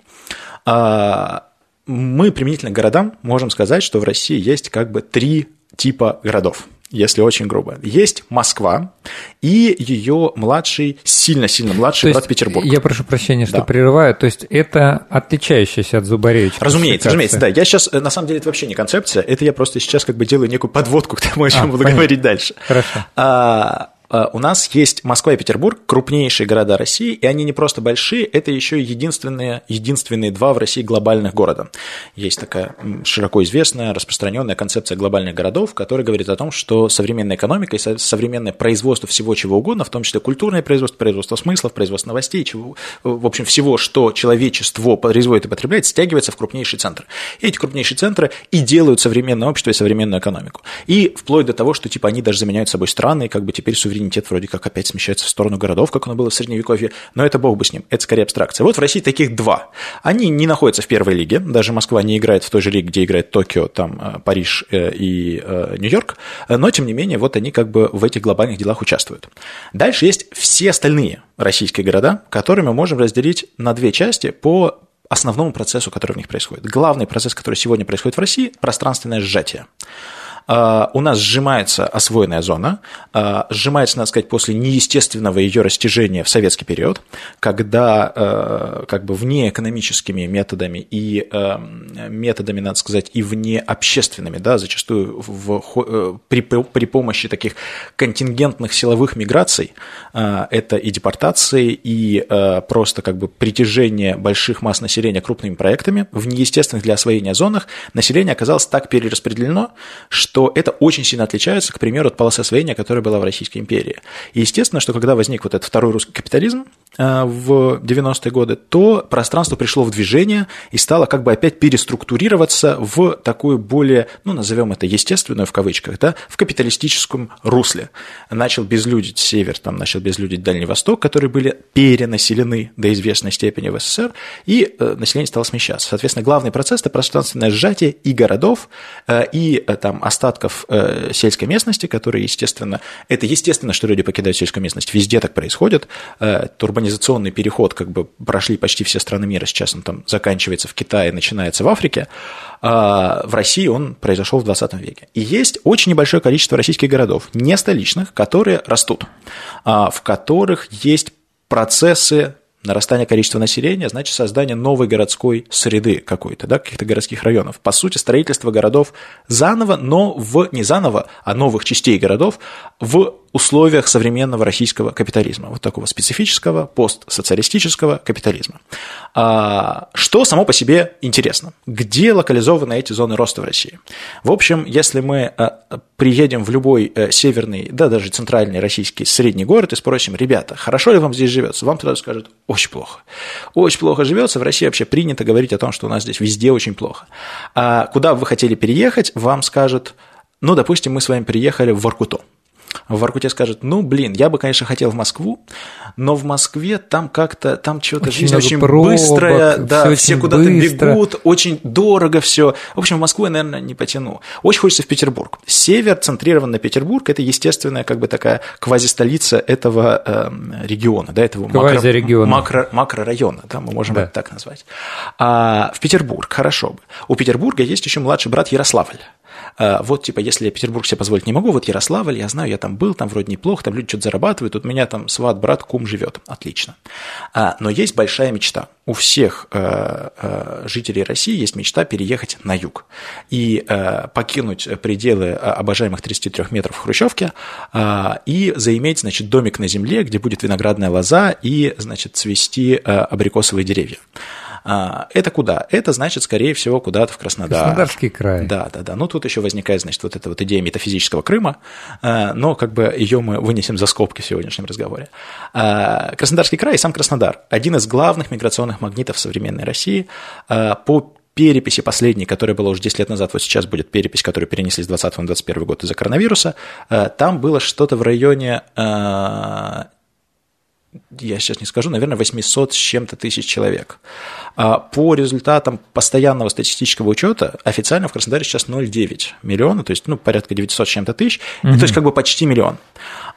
Мы применительно к городам можем сказать, что в России есть как бы три типа городов если очень грубо. Есть Москва и ее младший, сильно-сильно младший брат Петербург. Я прошу прощения, что да. прерываю. То есть это отличающаяся от Зубаревича. Разумеется, разумеется, да. Я сейчас, э, на самом деле, это вообще не концепция. Это я просто сейчас как бы делаю некую подводку [laughs] к тому, о чем а, буду понятно. говорить дальше. Хорошо. А, у нас есть Москва и Петербург, крупнейшие города России, и они не просто большие, это еще единственные, единственные два в России глобальных города. Есть такая широко известная, распространенная концепция глобальных городов, которая говорит о том, что современная экономика и современное производство всего чего угодно, в том числе культурное производство, производство смыслов, производство новостей, чего, в общем, всего, что человечество производит и потребляет, стягивается в крупнейший центр. И эти крупнейшие центры и делают современное общество и современную экономику. И вплоть до того, что типа они даже заменяют собой страны, как бы теперь суверенитет суверенитет вроде как опять смещается в сторону городов, как оно было в Средневековье, но это бог бы с ним, это скорее абстракция. Вот в России таких два. Они не находятся в первой лиге, даже Москва не играет в той же лиге, где играет Токио, там э, Париж э, и э, Нью-Йорк, но тем не менее вот они как бы в этих глобальных делах участвуют. Дальше есть все остальные российские города, которые мы можем разделить на две части по основному процессу, который в них происходит. Главный процесс, который сегодня происходит в России – пространственное сжатие. У нас сжимается освоенная зона, сжимается, надо сказать, после неестественного ее растяжения в советский период, когда как бы вне экономическими методами и методами, надо сказать, и вне общественными, да, зачастую в, при, при помощи таких контингентных силовых миграций, это и депортации, и просто как бы притяжение больших масс населения крупными проектами в неестественных для освоения зонах, население оказалось так перераспределено, что это очень сильно отличается, к примеру, от полосы освоения, которая была в Российской империи. И естественно, что когда возник вот этот второй русский капитализм в 90-е годы, то пространство пришло в движение и стало как бы опять переструктурироваться в такую более, ну, назовем это естественную в кавычках, да, в капиталистическом русле. Начал безлюдить север, там начал безлюдить Дальний Восток, которые были перенаселены до известной степени в СССР, и э, население стало смещаться. Соответственно, главный процесс – это пространственное сжатие и городов, э, и э, там остатков сельской местности, которые, естественно, это естественно, что люди покидают сельскую местность, везде так происходит. Урбанизационный переход, как бы прошли почти все страны мира, сейчас он там заканчивается в Китае, начинается в Африке, а в России он произошел в 20 веке. И есть очень небольшое количество российских городов, не столичных, которые растут, а в которых есть процессы нарастание количества населения, значит создание новой городской среды какой-то, да, каких-то городских районов. По сути, строительство городов заново, но в не заново, а новых частей городов в условиях современного российского капитализма, вот такого специфического постсоциалистического капитализма. А, что само по себе интересно? Где локализованы эти зоны роста в России? В общем, если мы а, приедем в любой э, северный, да даже центральный российский средний город и спросим, ребята, хорошо ли вам здесь живется? Вам сразу скажут, очень плохо. Очень плохо живется. В России вообще принято говорить о том, что у нас здесь везде очень плохо. А куда вы хотели переехать, вам скажут, ну, допустим, мы с вами приехали в Воркуто в Воркуте скажет, ну, блин, я бы, конечно, хотел в Москву, но в Москве там как-то, там что-то жизнь очень пробок, быстрая, да, все, все куда-то бегут, очень дорого все. В общем, в Москву я, наверное, не потяну. Очень хочется в Петербург. Север центрирован на Петербург, это естественная как бы такая квазистолица этого э, региона, да, этого макро, макро, макрорайона, да, мы можем да. это так назвать. А в Петербург, хорошо бы. У Петербурга есть еще младший брат Ярославль. А, вот, типа, если я Петербург себе позволить не могу, вот Ярославль, я знаю, я там был, там вроде неплохо, там люди что-то зарабатывают, тут меня там сват, брат, кум живет, отлично. А, но есть большая мечта. У всех э, э, жителей России есть мечта переехать на юг и э, покинуть пределы обожаемых 33 метров в Хрущевке и заиметь, значит, домик на земле, где будет виноградная лоза и, значит, цвести абрикосовые деревья. А, это куда? Это значит, скорее всего, куда-то в Краснодар. Краснодарский край. Да, да, да. Ну, тут еще возникает, значит, вот эта вот идея метафизического Крыма, а, но как бы ее мы вынесем за скобки в сегодняшнем разговоре. А, Краснодарский край и сам Краснодар – один из главных миграционных магнитов современной России. По переписи последней, которая была уже 10 лет назад, вот сейчас будет перепись, которую перенесли с 20 на 21 год из-за коронавируса, там было что-то в районе я сейчас не скажу, наверное, 800 с чем-то тысяч человек. А по результатам постоянного статистического учета официально в Краснодаре сейчас 0,9 миллиона, то есть ну, порядка 900 с чем-то тысяч, угу. то есть как бы почти миллион.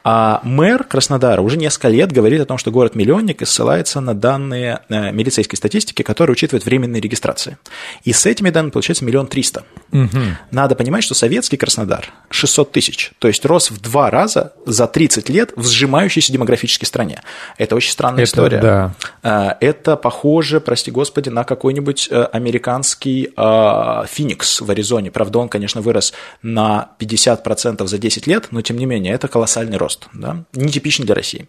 А мэр Краснодара уже несколько лет говорит о том, что город-миллионник и ссылается на данные э, милицейской статистики, которые учитывают временные регистрации. И с этими данными получается миллион триста. Угу. Надо понимать, что советский Краснодар 600 тысяч, то есть рос в два раза за 30 лет в сжимающейся демографической стране. Это очень странная Это, история. Да. Э, это похоже, прости господи, на какой-нибудь э, американский Феникс в Аризоне. Правда, он, конечно, вырос на 50% за 10 лет, но тем не менее, это колоссальный рост рост, да, нетипичный для России.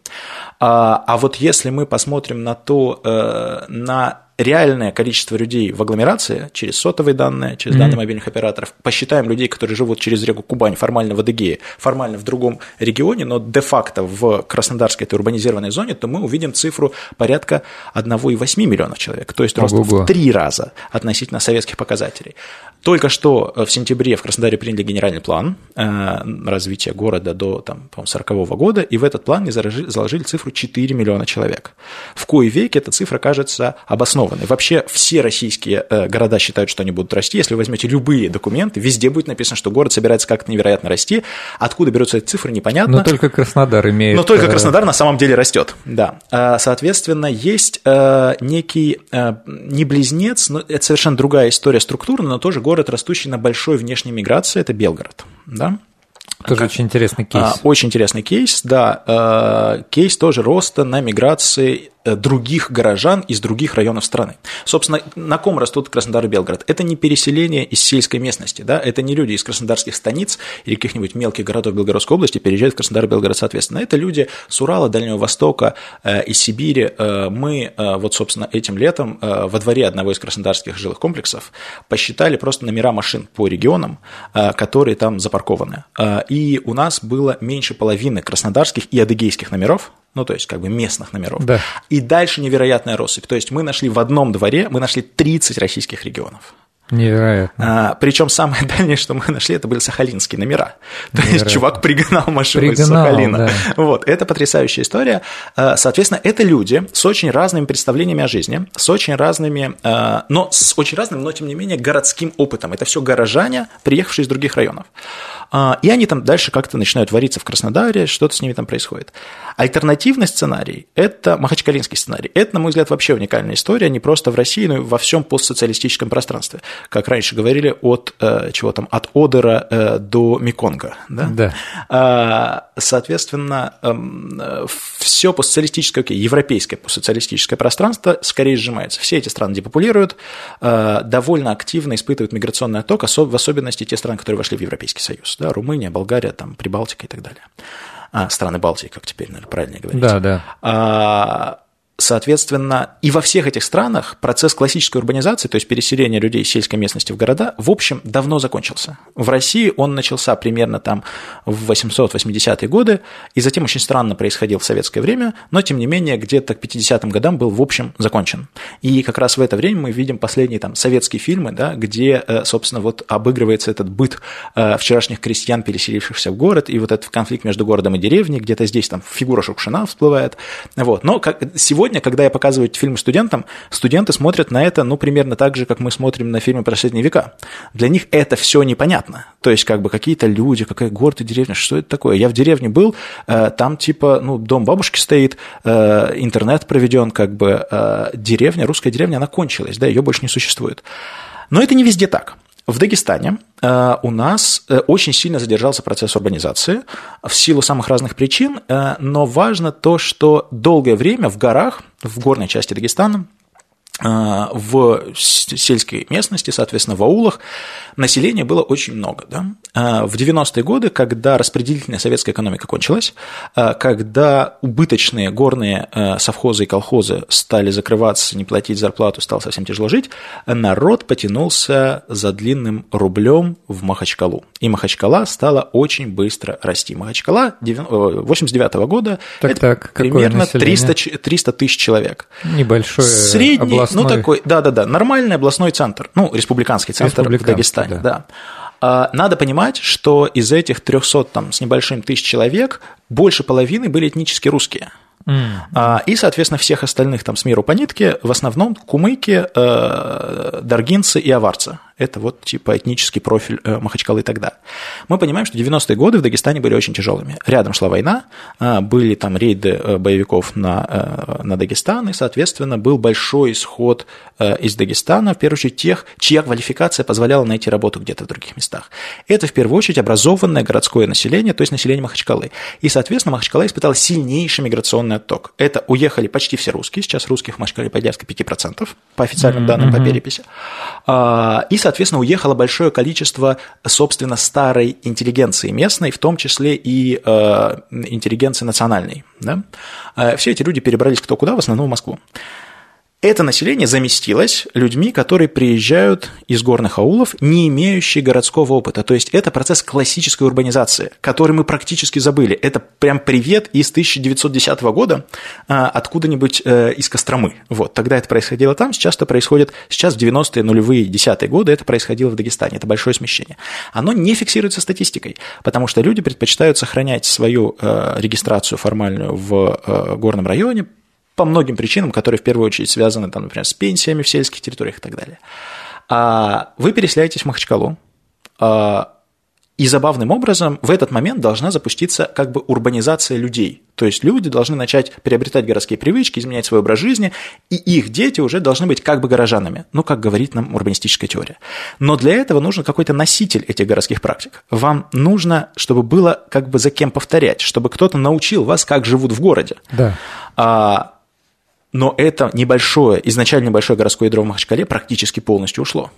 А, а вот если мы посмотрим на то, э, на реальное количество людей в агломерации через сотовые данные, через mm-hmm. данные мобильных операторов, посчитаем людей, которые живут через реку Кубань, формально в Адыгее, формально в другом регионе, но де-факто в Краснодарской этой урбанизированной зоне, то мы увидим цифру порядка 1,8 миллионов человек, то есть рост в три раза относительно советских показателей. Только что в сентябре в Краснодаре приняли генеральный план э, развития города до там, 40 -го года, и в этот план заложили цифру 4 миллиона человек. В кое веке эта цифра кажется обоснованной обоснованный. Вообще все российские э, города считают, что они будут расти. Если вы возьмете любые документы, везде будет написано, что город собирается как-то невероятно расти. Откуда берутся эти цифры, непонятно. Но только Краснодар имеет... Но только Краснодар на самом деле растет, да. Соответственно, есть некий не близнец, но это совершенно другая история структурно, но тоже город, растущий на большой внешней миграции, это Белгород, да. Тоже как, очень интересный кейс. А, очень интересный кейс, да. Кейс тоже роста на миграции Э, других горожан из других районов страны. Собственно, на ком растут Краснодар и Белгород? Это не переселение из сельской местности, да? это не люди из краснодарских станиц или каких-нибудь мелких городов Белгородской области переезжают в Краснодар и Белгород, соответственно. Это люди с Урала, Дальнего Востока, э, из Сибири. Э, мы вот, собственно, этим летом во дворе одного из краснодарских жилых комплексов посчитали просто номера машин по регионам, которые там запаркованы. И у нас было меньше половины краснодарских и адыгейских номеров, ну, то есть как бы местных номеров. Да. И дальше невероятная россыпь. То есть мы нашли в одном дворе, мы нашли 30 российских регионов. Невероятно. А, причем самое [laughs] дальнее, что мы нашли, это были сахалинские номера. То есть чувак пригнал машину пригнал, из Сахалина. Да. Вот, это потрясающая история. А, соответственно, это люди с очень разными представлениями о жизни, с очень разными, а, но с очень разным, но тем не менее городским опытом. Это все горожане, приехавшие из других районов. А, и они там дальше как-то начинают вариться в Краснодаре, что-то с ними там происходит. Альтернативный сценарий – это махачкалинский сценарий. Это, на мой взгляд, вообще уникальная история, не просто в России, но и во всем постсоциалистическом пространстве. Как раньше говорили, от, э, чего там, от Одера э, до Меконга. Да? да. А, соответственно, эм, все постсоциалистическое, окей, европейское постсоциалистическое пространство скорее сжимается. Все эти страны депопулируют, э, довольно активно испытывают миграционный отток, в особенности те страны, которые вошли в Европейский Союз да, Румыния, Болгария, там, Прибалтика и так далее. А, страны Балтии, как теперь, наверное, правильно говорить. Да, да. А, Соответственно, и во всех этих странах процесс классической урбанизации, то есть переселения людей из сельской местности в города, в общем, давно закончился. В России он начался примерно там в 880-е годы, и затем очень странно происходил в советское время, но, тем не менее, где-то к 50-м годам был, в общем, закончен. И как раз в это время мы видим последние там советские фильмы, да, где, э, собственно, вот обыгрывается этот быт э, вчерашних крестьян, переселившихся в город, и вот этот конфликт между городом и деревней, где-то здесь там фигура Шукшина всплывает. Вот. Но как, сегодня сегодня, когда я показываю эти фильмы студентам, студенты смотрят на это, ну, примерно так же, как мы смотрим на фильмы про средние века. Для них это все непонятно. То есть, как бы какие-то люди, какая город и деревня, что это такое? Я в деревне был, э, там типа, ну, дом бабушки стоит, э, интернет проведен, как бы э, деревня, русская деревня, она кончилась, да, ее больше не существует. Но это не везде так. В Дагестане э, у нас э, очень сильно задержался процесс урбанизации в силу самых разных причин, э, но важно то, что долгое время в горах, в горной части Дагестана, в сельской местности, соответственно, в аулах, населения было очень много. Да? А, в 90-е годы, когда распределительная советская экономика кончилась, а, когда убыточные горные а, совхозы и колхозы стали закрываться, не платить зарплату, стало совсем тяжело жить, народ потянулся за длинным рублем в Махачкалу. И Махачкала стала очень быстро расти. Махачкала 89 -го года так, это так, примерно 300, 300 тысяч человек. Небольшой Средний, областной... ну такой, да-да-да, нормальный областной центр, ну, республиканский центр в Дагестане, да. да. А, надо понимать, что из этих 300 там, с небольшим тысяч человек больше половины были этнически русские. Mm. И, соответственно, всех остальных там с миру по нитке в основном кумыки, э, даргинцы и аварцы. Это вот типа этнический профиль э, Махачкалы тогда. Мы понимаем, что 90-е годы в Дагестане были очень тяжелыми. Рядом шла война, э, были там рейды э, боевиков на, на Дагестан, и, соответственно, был большой исход из Дагестана, в первую очередь тех, чья квалификация позволяла найти работу где-то в других местах. Это, в первую очередь, образованное городское население, то есть население Махачкалы. И, соответственно, Махачкала испытала сильнейший миграционный отток. Это уехали почти все русские, сейчас русских в Махачкале порядка 5%, по официальным данным, по переписи. А, и, соответственно, уехало большое количество, собственно, старой интеллигенции местной, в том числе и э, интеллигенции национальной. Да? Э, все эти люди перебрались кто куда, в основном в Москву это население заместилось людьми, которые приезжают из горных аулов, не имеющие городского опыта. То есть это процесс классической урбанизации, который мы практически забыли. Это прям привет из 1910 года а, откуда-нибудь э, из Костромы. Вот, тогда это происходило там, сейчас это происходит, сейчас в 90-е, нулевые, десятые годы это происходило в Дагестане. Это большое смещение. Оно не фиксируется статистикой, потому что люди предпочитают сохранять свою э, регистрацию формальную в э, горном районе, по многим причинам, которые в первую очередь связаны, там, например, с пенсиями в сельских территориях и так далее. А вы переселяетесь в Махачкалу, а, и забавным образом в этот момент должна запуститься как бы урбанизация людей. То есть люди должны начать приобретать городские привычки, изменять свой образ жизни, и их дети уже должны быть как бы горожанами, ну, как говорит нам урбанистическая теория. Но для этого нужен какой-то носитель этих городских практик. Вам нужно, чтобы было как бы за кем повторять, чтобы кто-то научил вас, как живут в городе. Да. А, но это небольшое, изначально небольшое городское ядро в Махачкале практически полностью ушло.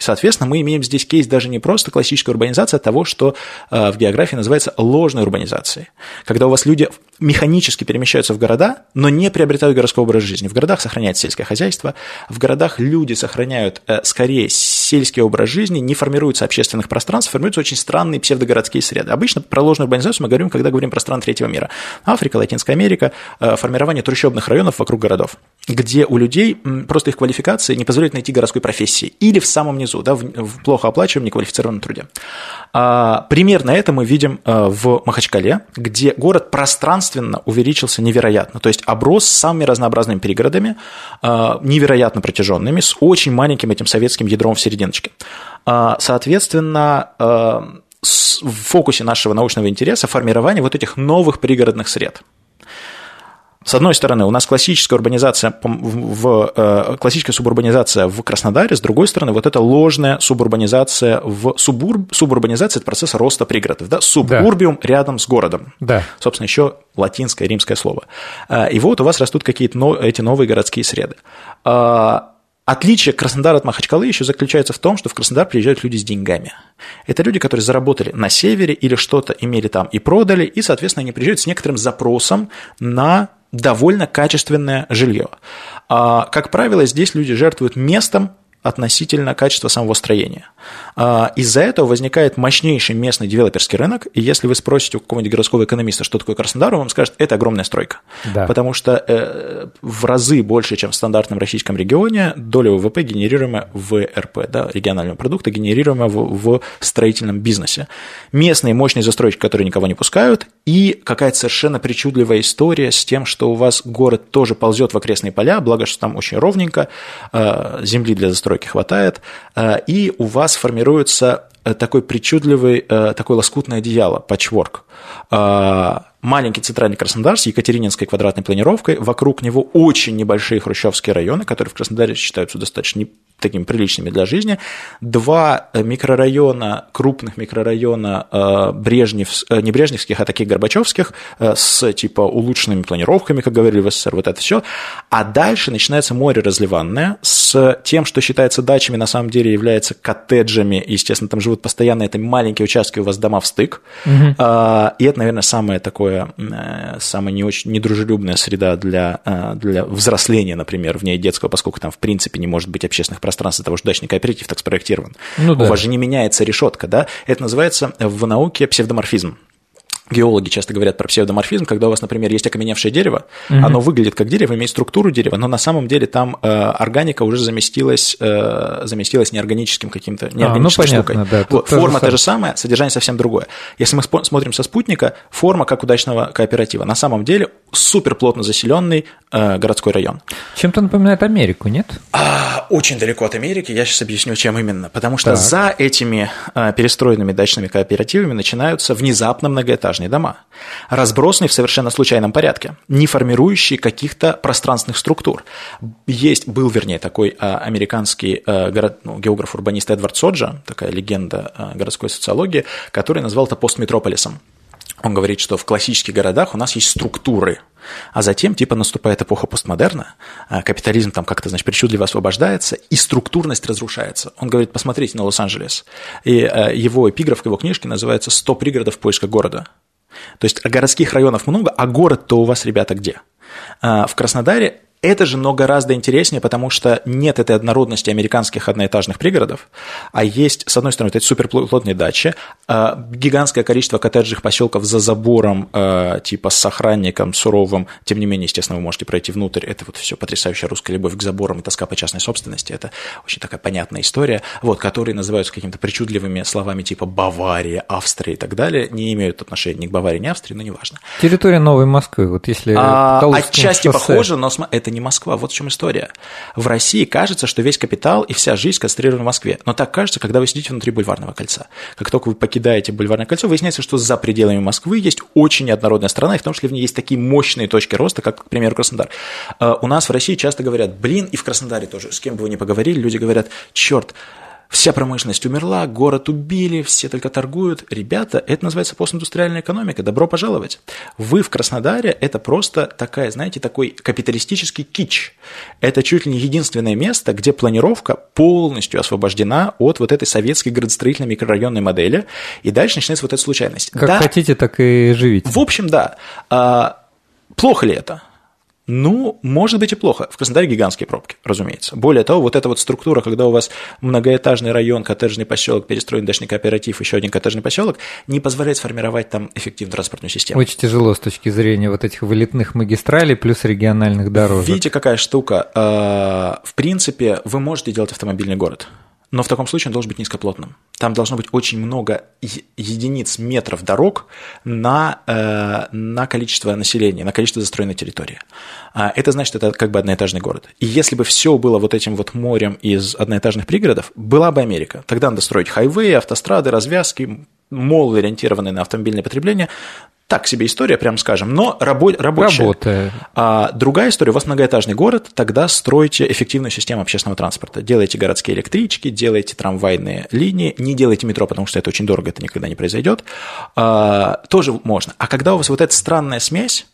Соответственно, мы имеем здесь кейс даже не просто классическая урбанизация, а того, что э, в географии называется ложной урбанизацией. Когда у вас люди механически перемещаются в города, но не приобретают городской образ жизни. В городах сохраняется сельское хозяйство, в городах люди сохраняют э, скорее сельский образ жизни, не формируются общественных пространств, формируются очень странные псевдогородские среды. Обычно про ложную урбанизацию мы говорим, когда говорим про страны третьего мира. Африка, Латинская Америка, э, формирование трущобных районов вокруг городов, где у людей просто их квалификация не позволяет найти городской профессии. Или в самом низу да, в, в плохо оплачиваемом, неквалифицированном труде. А, примерно это мы видим а, в Махачкале, где город пространственно увеличился невероятно, то есть оброс самыми разнообразными перегородами, а, невероятно протяженными, с очень маленьким этим советским ядром в серединочке. А, соответственно, а, в фокусе нашего научного интереса формирование вот этих новых пригородных сред. С одной стороны, у нас классическая урбанизация, в, э, классическая субурбанизация в Краснодаре, с другой стороны, вот эта ложная субурбанизация в субурб, субурбанизация – это процесс роста пригородов, да, субурбиум да. рядом с городом. Да. Собственно, еще латинское, римское слово. Э, и вот у вас растут какие-то эти новые городские среды. Э, отличие Краснодара от Махачкалы еще заключается в том, что в Краснодар приезжают люди с деньгами. Это люди, которые заработали на севере или что-то имели там и продали, и, соответственно, они приезжают с некоторым запросом на довольно качественное жилье. А, как правило, здесь люди жертвуют местом относительно качества самого строения. А, из-за этого возникает мощнейший местный девелоперский рынок, и если вы спросите у какого-нибудь городского экономиста, что такое Краснодар, он вам скажет, это огромная стройка. Да. Потому что э, в разы больше, чем в стандартном российском регионе, доля ВВП, генерируемая в РП, да, регионального продукта, генерируемая в, в строительном бизнесе. Местные мощные застройщики, которые никого не пускают, и какая-то совершенно причудливая история с тем, что у вас город тоже ползет в окрестные поля, благо, что там очень ровненько, э, земли для застройки хватает, э, и у вас формируется э, такой причудливый, такое лоскутное одеяло, патчворк. Маленький центральный Краснодар с Екатерининской квадратной планировкой, вокруг него очень небольшие хрущевские районы, которые в Краснодаре считаются достаточно такими приличными для жизни, два микрорайона, крупных микрорайона э, Брежнев, э, не Брежневских, а таких Горбачевских, э, с типа улучшенными планировками, как говорили в СССР, вот это все, а дальше начинается море разливанное с тем, что считается дачами, на самом деле является коттеджами, естественно, там живут постоянно, это маленькие участки, у вас дома в стык, угу. и это, наверное, самое такое э, самая не очень недружелюбная среда для, э, для взросления, например, вне детского, поскольку там в принципе не может быть общественных пространств, того, что дачный кооператив так спроектирован. Ну, да. У вас же не меняется решетка, да? Это называется в науке псевдоморфизм геологи часто говорят про псевдоморфизм, когда у вас, например, есть окаменевшее дерево, угу. оно выглядит как дерево, имеет структуру дерева, но на самом деле там э, органика уже заместилась, э, заместилась неорганическим каким-то, неорганической а, ну, понятно, штукой. Да, вот, форма та же самая, содержание совсем другое. Если мы смотрим со спутника, форма как удачного кооператива. На самом деле супер плотно заселенный э, городской район. Чем-то напоминает Америку, нет? А, очень далеко от Америки, я сейчас объясню, чем именно. Потому что так. за этими э, перестроенными дачными кооперативами начинаются внезапно многоэтажные дома, разбросанные в совершенно случайном порядке, не формирующие каких-то пространственных структур. Есть, был, вернее, такой э, американский э, город, ну, географ-урбанист Эдвард Соджа, такая легенда э, городской социологии, который назвал это постметрополисом. Он говорит, что в классических городах у нас есть структуры, а затем типа наступает эпоха постмодерна, а капитализм там как-то, значит, причудливо освобождается, и структурность разрушается. Он говорит, посмотрите на Лос-Анджелес. И э, его эпиграф к его книжке называется «100 пригородов в поисках города». То есть городских районов много, а город-то у вас, ребята, где? А, в Краснодаре Это же но гораздо интереснее, потому что нет этой однородности американских одноэтажных пригородов, а есть, с одной стороны, это суперплотные дачи, а, гигантское количество коттеджных поселков за забором, а, типа с охранником суровым, тем не менее, естественно, вы можете пройти внутрь, это вот все потрясающая русская любовь к заборам и тоска по частной собственности, это очень такая понятная история, вот, которые называются какими-то причудливыми словами типа Бавария, Австрия и так далее, не имеют отношения ни к Баварии, ни Австрии, но неважно. Территория Новой Москвы, вот если... А, отчасти шоссе... похоже, но это не Москва, вот в чем история. В России кажется, что весь капитал и вся жизнь сконцентрированы в Москве, но так кажется, когда вы сидите внутри бульварного кольца. Как только вы покидаете бульварное кольцо, выясняется, что за пределами Москвы есть очень неоднородная страна, и в том числе в ней есть такие мощные точки роста, как, к примеру, Краснодар. А, у нас в России часто говорят, блин, и в Краснодаре тоже, с кем бы вы ни поговорили, люди говорят, черт, Вся промышленность умерла, город убили, все только торгуют. Ребята, это называется постиндустриальная экономика. Добро пожаловать. Вы в Краснодаре – это просто такая, знаете, такой капиталистический кич. Это чуть ли не единственное место, где планировка полностью освобождена от вот этой советской градостроительной микрорайонной модели. И дальше начинается вот эта случайность. Как да, хотите, так и живите. В общем, да. А, плохо ли это? Ну, может быть и плохо. В Краснодаре гигантские пробки, разумеется. Более того, вот эта вот структура, когда у вас многоэтажный район, коттеджный поселок, перестроен дачный кооператив, еще один коттеджный поселок, не позволяет сформировать там эффективную транспортную систему. Очень тяжело с точки зрения вот этих вылетных магистралей плюс региональных дорог. Видите, какая штука? А, в принципе, вы можете делать автомобильный город но в таком случае он должен быть низкоплотным. Там должно быть очень много единиц метров дорог на, э, на количество населения, на количество застроенной территории. А это значит, это как бы одноэтажный город. И если бы все было вот этим вот морем из одноэтажных пригородов, была бы Америка. Тогда надо строить хайвеи, автострады, развязки, мол, ориентированные на автомобильное потребление, так себе история, прям скажем, но рабо- рабочая. Работает. А другая история, у вас многоэтажный город, тогда стройте эффективную систему общественного транспорта. Делайте городские электрички, делайте трамвайные линии, не делайте метро, потому что это очень дорого, это никогда не произойдет. А, тоже можно. А когда у вас вот эта странная смесь,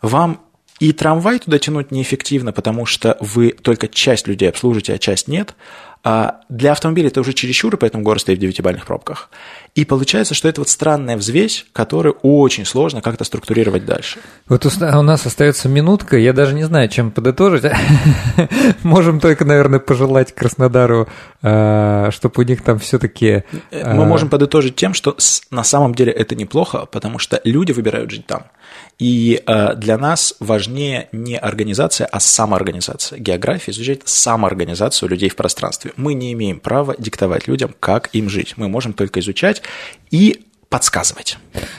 вам и трамвай туда тянуть неэффективно, потому что вы только часть людей обслужите, а часть нет. А для автомобиля это уже чересчур, и поэтому город стоит в девятибальных пробках. И получается, что это вот странная взвесь, которую очень сложно как-то структурировать дальше. Вот у нас остается минутка, я даже не знаю, чем подытожить. [laughs] Можем только, наверное, пожелать Краснодару, э, чтобы у них там все-таки... Мы можем подытожить тем, что на самом деле это неплохо, потому что люди выбирают жить там. И э, для нас важнее не организация, а самоорганизация. География изучает самоорганизацию людей в пространстве. Мы не имеем права диктовать людям, как им жить. Мы можем только изучать и подсказывать.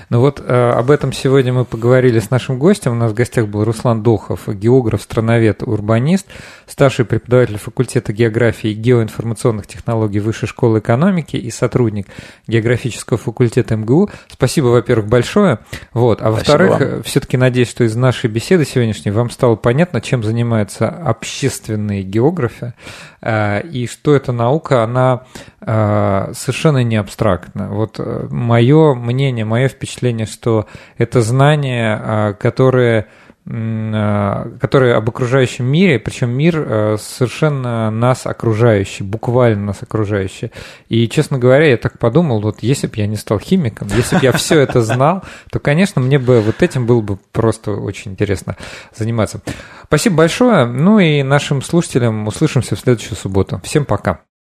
Ну вот э, об этом сегодня мы поговорили с нашим гостем. У нас в гостях был Руслан Дохов, географ, страновед, урбанист, старший преподаватель факультета географии и геоинформационных технологий Высшей школы экономики и сотрудник географического факультета МГУ. Спасибо, во-первых, большое. Вот. А во-вторых, все-таки надеюсь, что из нашей беседы сегодняшней вам стало понятно, чем занимаются общественные географы э, и что эта наука, она э, совершенно не абстрактна. Вот мое мнение, мое впечатление, что это знание, а, которое а, которые об окружающем мире, причем мир а, совершенно нас окружающий, буквально нас окружающий. И, честно говоря, я так подумал, вот если бы я не стал химиком, если бы я все это знал, то, конечно, мне бы вот этим было бы просто очень интересно заниматься. Спасибо большое. Ну и нашим слушателям услышимся в следующую субботу. Всем пока.